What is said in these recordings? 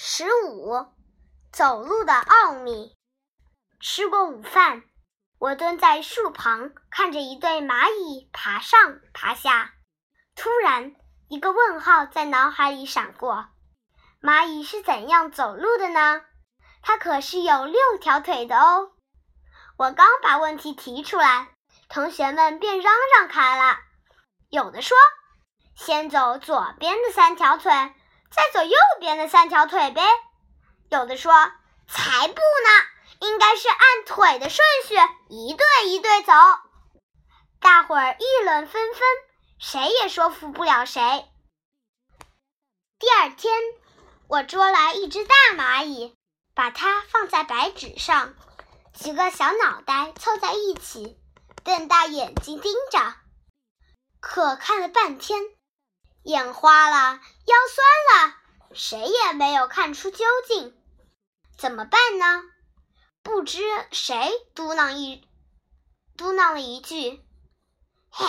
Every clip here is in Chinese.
十五，走路的奥秘。吃过午饭，我蹲在树旁，看着一对蚂蚁爬上爬下。突然，一个问号在脑海里闪过：蚂蚁是怎样走路的呢？它可是有六条腿的哦！我刚把问题提出来，同学们便嚷嚷开了。有的说：“先走左边的三条腿。”再走右边的三条腿呗。有的说才不呢，应该是按腿的顺序一对一对走。大伙儿议论纷纷，谁也说服不了谁。第二天，我捉来一只大蚂蚁，把它放在白纸上，几个小脑袋凑在一起，瞪大眼睛盯着，可看了半天。眼花了，腰酸了，谁也没有看出究竟，怎么办呢？不知谁嘟囔一嘟囔了一句：“嘿，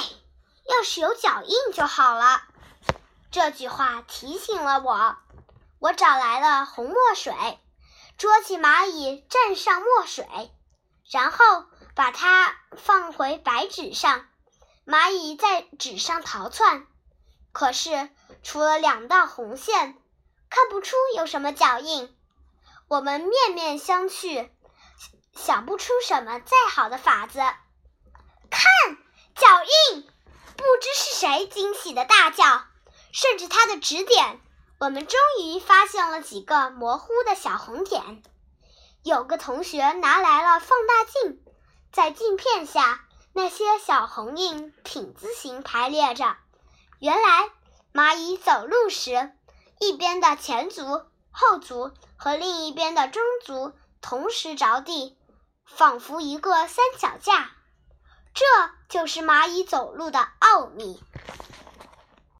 要是有脚印就好了。”这句话提醒了我。我找来了红墨水，捉起蚂蚁，蘸上墨水，然后把它放回白纸上。蚂蚁在纸上逃窜。可是，除了两道红线，看不出有什么脚印。我们面面相觑，想不出什么再好的法子。看，脚印！不知是谁惊喜的大叫。顺着他的指点，我们终于发现了几个模糊的小红点。有个同学拿来了放大镜，在镜片下，那些小红印品字形排列着。原来，蚂蚁走路时，一边的前足、后足和另一边的中足同时着地，仿佛一个三脚架。这就是蚂蚁走路的奥秘。